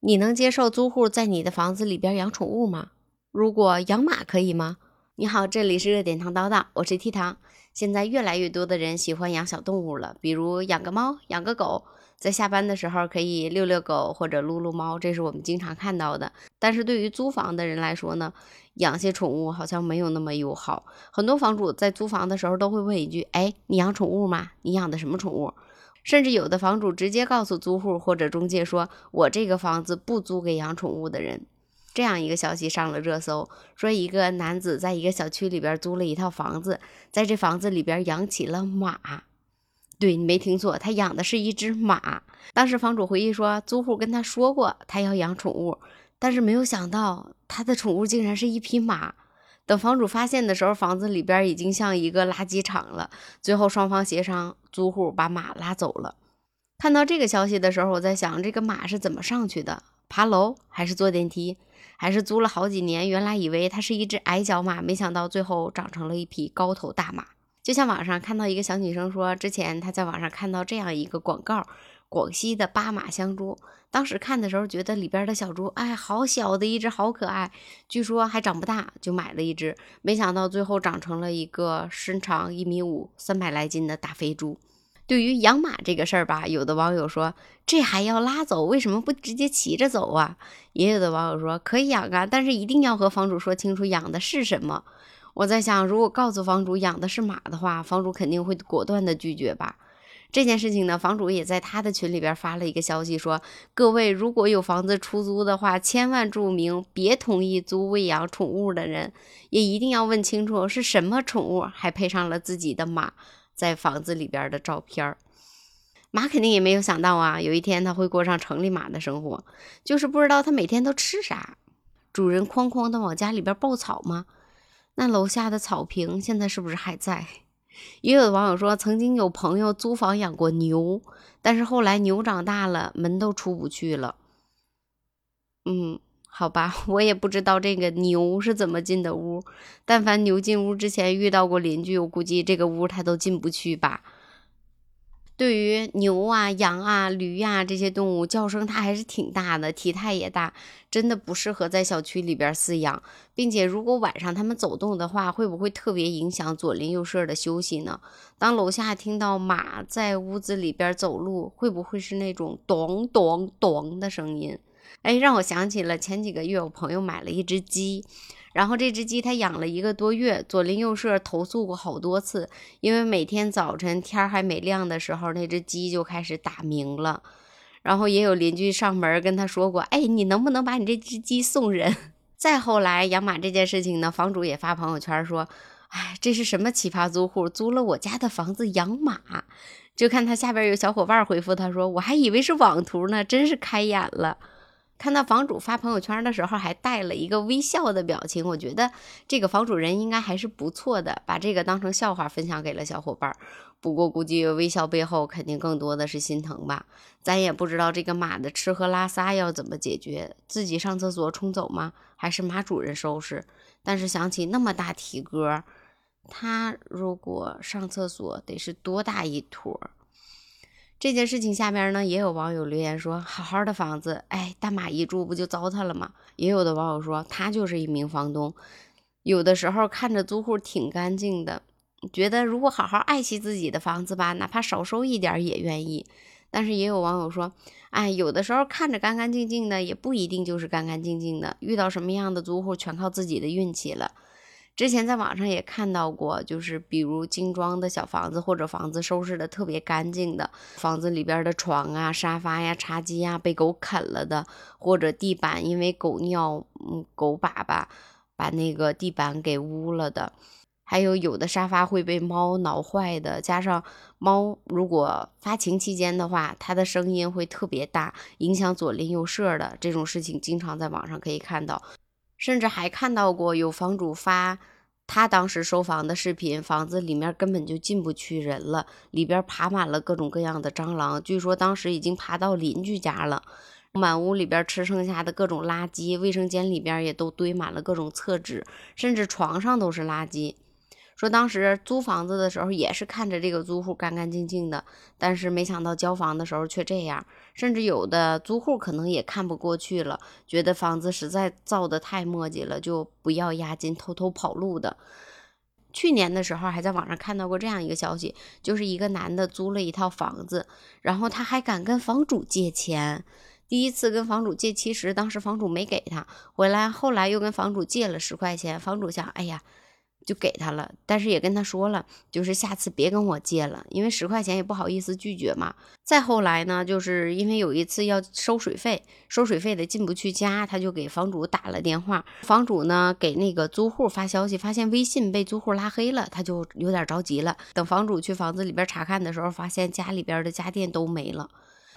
你能接受租户在你的房子里边养宠物吗？如果养马可以吗？你好，这里是热点糖叨叨，我是 T 糖。现在越来越多的人喜欢养小动物了，比如养个猫、养个狗，在下班的时候可以遛遛狗或者撸撸猫，这是我们经常看到的。但是对于租房的人来说呢，养些宠物好像没有那么友好。很多房主在租房的时候都会问一句：“哎，你养宠物吗？你养的什么宠物？”甚至有的房主直接告诉租户或者中介说：“我这个房子不租给养宠物的人。”这样一个消息上了热搜，说一个男子在一个小区里边租了一套房子，在这房子里边养起了马。对你没听错，他养的是一只马。当时房主回忆说，租户跟他说过他要养宠物，但是没有想到他的宠物竟然是一匹马。等房主发现的时候，房子里边已经像一个垃圾场了。最后双方协商，租户把马拉走了。看到这个消息的时候，我在想，这个马是怎么上去的？爬楼还是坐电梯？还是租了好几年？原来以为它是一只矮脚马，没想到最后长成了一匹高头大马。就像网上看到一个小女生说，之前她在网上看到这样一个广告。广西的巴马香猪，当时看的时候觉得里边的小猪，哎，好小的一只，好可爱，据说还长不大，就买了一只，没想到最后长成了一个身长一米五、三百来斤的大肥猪。对于养马这个事儿吧，有的网友说这还要拉走，为什么不直接骑着走啊？也有的网友说可以养啊，但是一定要和房主说清楚养的是什么。我在想，如果告诉房主养的是马的话，房主肯定会果断的拒绝吧。这件事情呢，房主也在他的群里边发了一个消息，说各位如果有房子出租的话，千万注明别同意租喂养宠物的人，也一定要问清楚是什么宠物，还配上了自己的马在房子里边的照片儿。马肯定也没有想到啊，有一天他会过上城里马的生活，就是不知道他每天都吃啥。主人哐哐的往家里边爆草吗？那楼下的草坪现在是不是还在？也有的网友说，曾经有朋友租房养过牛，但是后来牛长大了，门都出不去了。嗯，好吧，我也不知道这个牛是怎么进的屋。但凡牛进屋之前遇到过邻居，我估计这个屋它都进不去吧。对于牛啊、羊啊、驴呀这些动物，叫声它还是挺大的，体态也大，真的不适合在小区里边饲养。并且，如果晚上它们走动的话，会不会特别影响左邻右舍的休息呢？当楼下听到马在屋子里边走路，会不会是那种咚咚咚的声音？哎，让我想起了前几个月，我朋友买了一只鸡。然后这只鸡他养了一个多月，左邻右舍投诉过好多次，因为每天早晨天还没亮的时候，那只鸡就开始打鸣了。然后也有邻居上门跟他说过：“哎，你能不能把你这只鸡送人？” 再后来养马这件事情呢，房主也发朋友圈说：“哎，这是什么奇葩租户租了我家的房子养马？”就看他下边有小伙伴回复他说：“我还以为是网图呢，真是开眼了。”看到房主发朋友圈的时候，还带了一个微笑的表情，我觉得这个房主人应该还是不错的，把这个当成笑话分享给了小伙伴。不过估计微笑背后肯定更多的是心疼吧。咱也不知道这个马的吃喝拉撒要怎么解决，自己上厕所冲走吗？还是马主人收拾？但是想起那么大体格，它如果上厕所得是多大一坨？这件事情下边呢，也有网友留言说：“好好的房子，哎，大马一住不就糟蹋了吗？”也有的网友说，他就是一名房东，有的时候看着租户挺干净的，觉得如果好好爱惜自己的房子吧，哪怕少收一点也愿意。但是也有网友说：“哎，有的时候看着干干净净的，也不一定就是干干净净的，遇到什么样的租户，全靠自己的运气了。”之前在网上也看到过，就是比如精装的小房子或者房子收拾的特别干净的，房子里边的床啊、沙发呀、茶几呀被狗啃了的，或者地板因为狗尿、嗯狗粑粑把那个地板给污了的，还有有的沙发会被猫挠坏的，加上猫如果发情期间的话，它的声音会特别大，影响左邻右舍的这种事情，经常在网上可以看到。甚至还看到过有房主发他当时收房的视频，房子里面根本就进不去人了，里边爬满了各种各样的蟑螂，据说当时已经爬到邻居家了。满屋里边吃剩下的各种垃圾，卫生间里边也都堆满了各种厕纸，甚至床上都是垃圾。说当时租房子的时候也是看着这个租户干干净净的，但是没想到交房的时候却这样，甚至有的租户可能也看不过去了，觉得房子实在造的太磨叽了，就不要押金，偷偷跑路的。去年的时候还在网上看到过这样一个消息，就是一个男的租了一套房子，然后他还敢跟房主借钱。第一次跟房主借七十，当时房主没给他，回来后来又跟房主借了十块钱，房主想，哎呀。就给他了，但是也跟他说了，就是下次别跟我借了，因为十块钱也不好意思拒绝嘛。再后来呢，就是因为有一次要收水费，收水费的进不去家，他就给房主打了电话。房主呢给那个租户发消息，发现微信被租户拉黑了，他就有点着急了。等房主去房子里边查看的时候，发现家里边的家电都没了。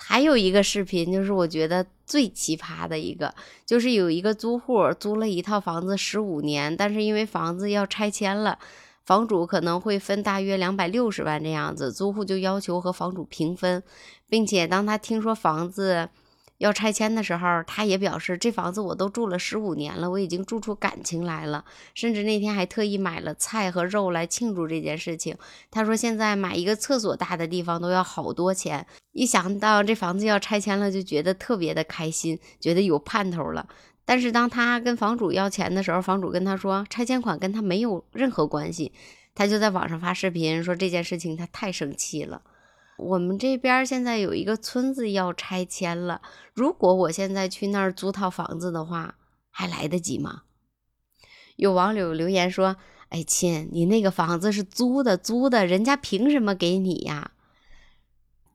还有一个视频，就是我觉得最奇葩的一个，就是有一个租户租了一套房子十五年，但是因为房子要拆迁了，房主可能会分大约两百六十万这样子，租户就要求和房主平分，并且当他听说房子。要拆迁的时候，他也表示这房子我都住了十五年了，我已经住出感情来了，甚至那天还特意买了菜和肉来庆祝这件事情。他说现在买一个厕所大的地方都要好多钱，一想到这房子要拆迁了，就觉得特别的开心，觉得有盼头了。但是当他跟房主要钱的时候，房主跟他说拆迁款跟他没有任何关系，他就在网上发视频说这件事情他太生气了。我们这边现在有一个村子要拆迁了，如果我现在去那儿租套房子的话，还来得及吗？有网友留言说：“哎亲，你那个房子是租的，租的，人家凭什么给你呀？”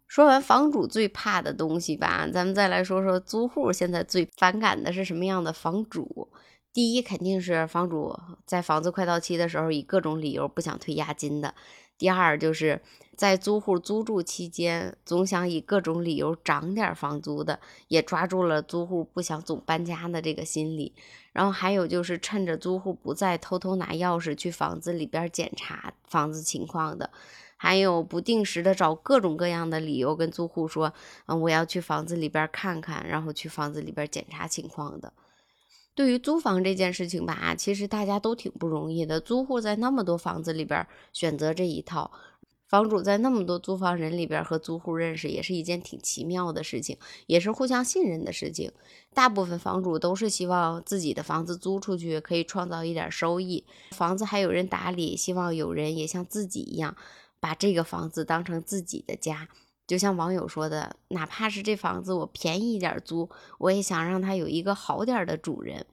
说完房主最怕的东西吧，咱们再来说说租户现在最反感的是什么样的房主？第一肯定是房主在房子快到期的时候以各种理由不想退押金的。第二就是在租户租住期间，总想以各种理由涨点房租的，也抓住了租户不想总搬家的这个心理。然后还有就是趁着租户不在，偷偷拿钥匙去房子里边检查房子情况的，还有不定时的找各种各样的理由跟租户说，嗯，我要去房子里边看看，然后去房子里边检查情况的。对于租房这件事情吧，其实大家都挺不容易的。租户在那么多房子里边选择这一套，房主在那么多租房人里边和租户认识，也是一件挺奇妙的事情，也是互相信任的事情。大部分房主都是希望自己的房子租出去可以创造一点收益，房子还有人打理，希望有人也像自己一样把这个房子当成自己的家。就像网友说的，哪怕是这房子我便宜一点租，我也想让它有一个好点的主人。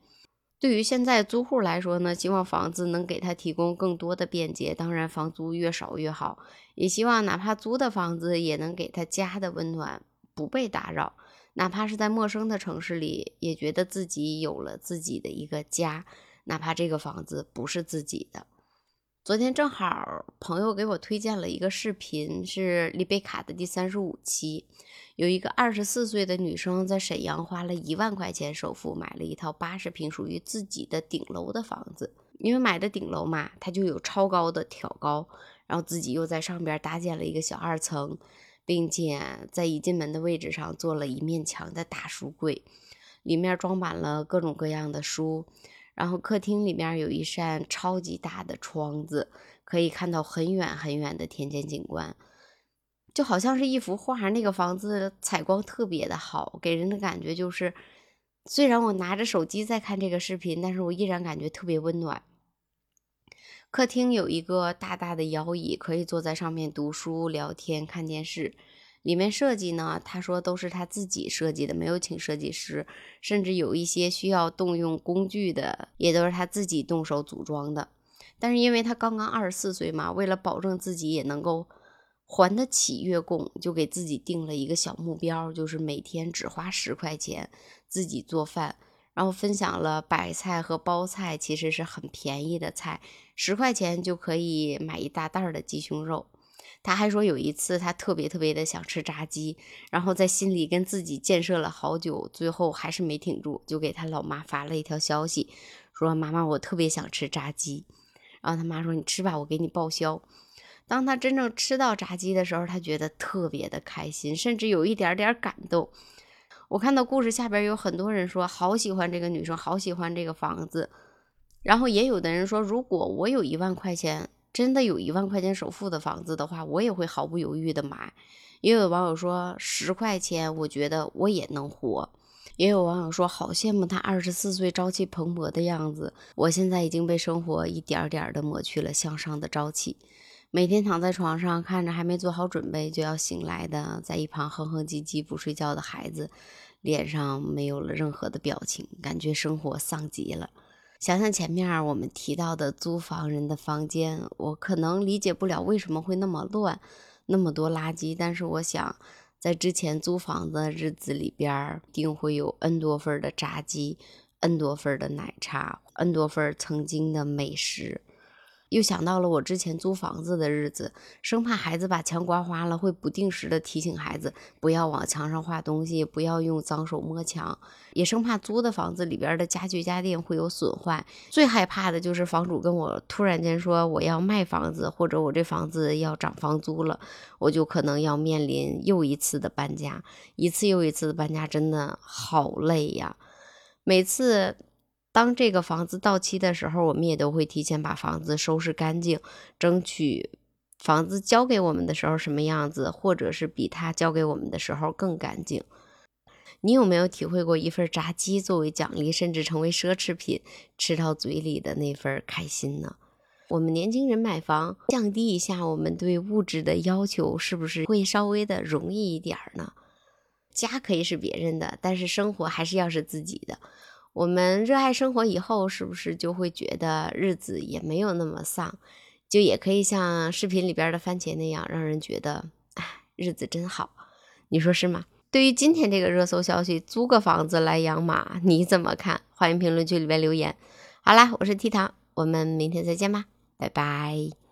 对于现在租户来说呢，希望房子能给他提供更多的便捷，当然房租越少越好。也希望哪怕租的房子也能给他家的温暖，不被打扰。哪怕是在陌生的城市里，也觉得自己有了自己的一个家，哪怕这个房子不是自己的。昨天正好朋友给我推荐了一个视频，是丽贝卡的第三十五期，有一个二十四岁的女生在沈阳花了一万块钱首付买了一套八十平属于自己的顶楼的房子，因为买的顶楼嘛，它就有超高的挑高，然后自己又在上边搭建了一个小二层，并且在一进门的位置上做了一面墙的大书柜，里面装满了各种各样的书。然后客厅里面有一扇超级大的窗子，可以看到很远很远的田间景观，就好像是一幅画。那个房子采光特别的好，给人的感觉就是，虽然我拿着手机在看这个视频，但是我依然感觉特别温暖。客厅有一个大大的摇椅，可以坐在上面读书、聊天、看电视。里面设计呢，他说都是他自己设计的，没有请设计师，甚至有一些需要动用工具的，也都是他自己动手组装的。但是因为他刚刚二十四岁嘛，为了保证自己也能够还得起月供，就给自己定了一个小目标，就是每天只花十块钱自己做饭，然后分享了白菜和包菜，其实是很便宜的菜，十块钱就可以买一大袋的鸡胸肉。他还说有一次他特别特别的想吃炸鸡，然后在心里跟自己建设了好久，最后还是没挺住，就给他老妈发了一条消息，说妈妈我特别想吃炸鸡，然后他妈说你吃吧，我给你报销。当他真正吃到炸鸡的时候，他觉得特别的开心，甚至有一点点感动。我看到故事下边有很多人说好喜欢这个女生，好喜欢这个房子，然后也有的人说如果我有一万块钱。真的有一万块钱首付的房子的话，我也会毫不犹豫的买。也有网友说十块钱，我觉得我也能活。也有网友说好羡慕他二十四岁朝气蓬勃的样子。我现在已经被生活一点点的抹去了向上的朝气。每天躺在床上，看着还没做好准备就要醒来的，在一旁哼哼唧唧不睡觉的孩子，脸上没有了任何的表情，感觉生活丧极了。想想前面我们提到的租房人的房间，我可能理解不了为什么会那么乱，那么多垃圾。但是我想，在之前租房子的日子里边，定会有 N 多份的炸鸡，N 多份的奶茶，N 多份曾经的美食。又想到了我之前租房子的日子，生怕孩子把墙刮花了，会不定时的提醒孩子不要往墙上画东西，不要用脏手摸墙，也生怕租的房子里边的家具家电会有损坏。最害怕的就是房主跟我突然间说我要卖房子，或者我这房子要涨房租了，我就可能要面临又一次的搬家，一次又一次的搬家，真的好累呀，每次。当这个房子到期的时候，我们也都会提前把房子收拾干净，争取房子交给我们的时候什么样子，或者是比他交给我们的时候更干净。你有没有体会过一份炸鸡作为奖励，甚至成为奢侈品，吃到嘴里的那份开心呢？我们年轻人买房，降低一下我们对物质的要求，是不是会稍微的容易一点呢？家可以是别人的，但是生活还是要是自己的。我们热爱生活以后，是不是就会觉得日子也没有那么丧，就也可以像视频里边的番茄那样，让人觉得，哎，日子真好，你说是吗？对于今天这个热搜消息，租个房子来养马，你怎么看？欢迎评论区里边留言。好啦，我是 T 糖，我们明天再见吧，拜拜。